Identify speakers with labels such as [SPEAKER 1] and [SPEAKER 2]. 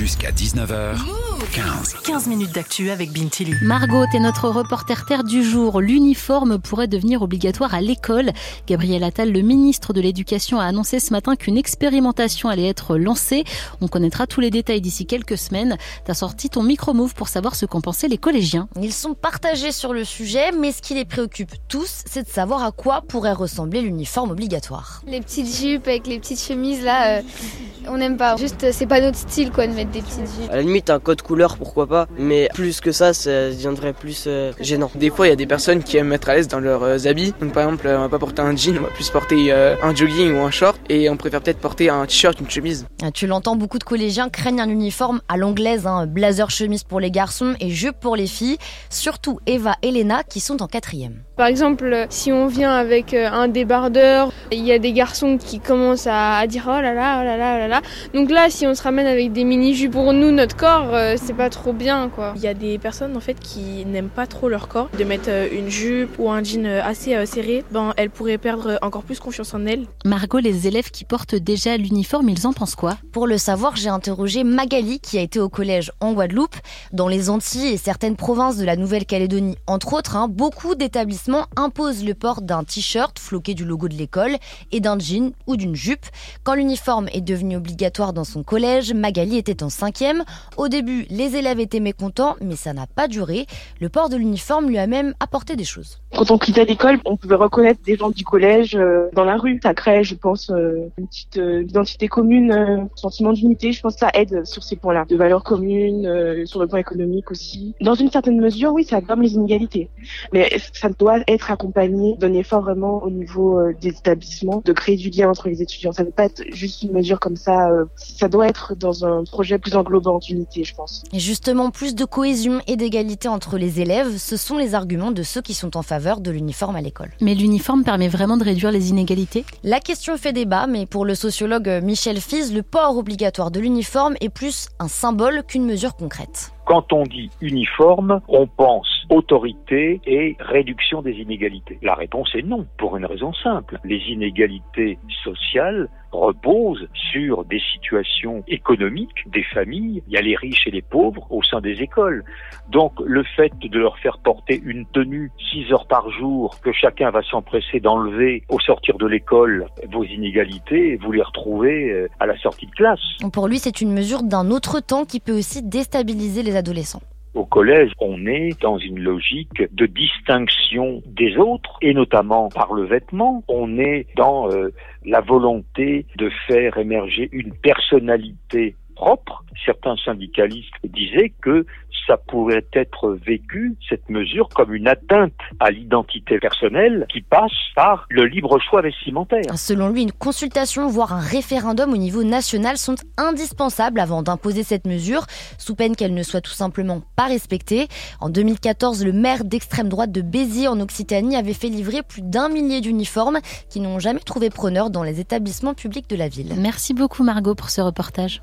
[SPEAKER 1] Jusqu'à 19h, 15.
[SPEAKER 2] 15 minutes d'actu avec Bintili.
[SPEAKER 3] Margot est notre reporter terre du jour. L'uniforme pourrait devenir obligatoire à l'école. Gabriel Attal, le ministre de l'Éducation, a annoncé ce matin qu'une expérimentation allait être lancée. On connaîtra tous les détails d'ici quelques semaines. T'as sorti ton micro-move pour savoir ce qu'en pensaient les collégiens.
[SPEAKER 4] Ils sont partagés sur le sujet, mais ce qui les préoccupe tous, c'est de savoir à quoi pourrait ressembler l'uniforme obligatoire.
[SPEAKER 5] Les petites jupes avec les petites chemises là, euh, on n'aime pas. Juste, c'est pas notre style quoi de mettre des petites jupes.
[SPEAKER 6] À la limite, un code couleur, pourquoi pas, mais plus que ça, ça deviendrait plus euh, gênant.
[SPEAKER 7] Des fois, il y a des personnes qui aiment être à l'aise dans leurs euh, habits. Donc, par exemple, on va pas porter un jean, on va plus porter euh, un jogging ou un short, et on préfère peut-être porter un t-shirt, une chemise.
[SPEAKER 4] Ah, Tu l'entends, beaucoup de collégiens craignent un uniforme à l'anglaise, hein, blazer chemise pour les garçons et jupe pour les filles. Surtout Eva et Léna qui sont en quatrième.
[SPEAKER 5] Par exemple, si on vient avec euh, un débardeur, il y a des garçons qui commencent à, dire oh là là, oh là là, oh là là. Donc là, si on se ramène avec des mini-jupes pour nous, notre corps, euh, c'est pas trop bien quoi.
[SPEAKER 8] Il y a des personnes en fait qui n'aiment pas trop leur corps. De mettre euh, une jupe ou un jean euh, assez euh, serré, ben elles pourraient perdre encore plus confiance en elles.
[SPEAKER 3] Margot, les élèves qui portent déjà l'uniforme, ils en pensent quoi?
[SPEAKER 4] Pour le savoir, j'ai interrogé Magali qui a été au collège en Guadeloupe, dans les Antilles et certaines provinces de la Nouvelle-Calédonie, entre autres. hein, beaucoup d'établissements imposent le port d'un t-shirt floqué du logo de l'école et d'un jean ou d'une jupe. Quand l'uniforme est devenu obligatoire dans son collège, Magali était en cinquième. Au début, les élèves étaient mécontents, mais ça n'a pas duré. Le port de l'uniforme lui a même apporté des choses.
[SPEAKER 9] Quand on quittait l'école, on pouvait reconnaître des gens du collège euh, dans la rue. Ça crée, je pense, euh, une petite euh, identité commune, euh, sentiment d'unité. Je pense que ça aide sur ces points-là, de valeurs communes, sur le plan économique aussi. Dans une certaine mesure, oui, ça gomme les inégalités, mais ça doit être accompagné d'un effort vraiment au niveau euh, des établissements, de créer du lien entre les étudiants. Ça ne peut pas être juste une mesure comme ça. euh, ça doit être dans un projet plus englobant d'unité, je pense.
[SPEAKER 4] Et justement, plus de cohésion et d'égalité entre les élèves, ce sont les arguments de ceux qui sont en faveur de l'uniforme à l'école.
[SPEAKER 3] Mais l'uniforme permet vraiment de réduire les inégalités?
[SPEAKER 4] La question fait débat, mais pour le sociologue Michel Fiz, le port obligatoire de l'uniforme est plus un symbole qu'une mesure concrète.
[SPEAKER 10] Quand on dit uniforme, on pense autorité et réduction des inégalités. La réponse est non, pour une raison simple. Les inégalités sociales reposent sur des situations économiques des familles. Il y a les riches et les pauvres au sein des écoles. Donc le fait de leur faire porter une tenue 6 heures par jour, que chacun va s'empresser d'enlever au sortir de l'école vos inégalités, vous les retrouvez euh, à la sortie de classe.
[SPEAKER 4] Pour lui, c'est une mesure d'un autre temps qui peut aussi déstabiliser les adolescents.
[SPEAKER 10] Au collège, on est dans une logique de distinction des autres, et notamment par le vêtement. On est dans euh, la volonté de faire émerger une personnalité propre. Certains syndicalistes disaient que ça pourrait être vécu, cette mesure, comme une atteinte à l'identité personnelle qui passe par le libre choix vestimentaire.
[SPEAKER 4] Selon lui, une consultation, voire un référendum au niveau national sont indispensables avant d'imposer cette mesure, sous peine qu'elle ne soit tout simplement pas respectée. En 2014, le maire d'extrême droite de Béziers en Occitanie avait fait livrer plus d'un millier d'uniformes qui n'ont jamais trouvé preneur dans les établissements publics de la ville.
[SPEAKER 3] Merci beaucoup Margot pour ce reportage.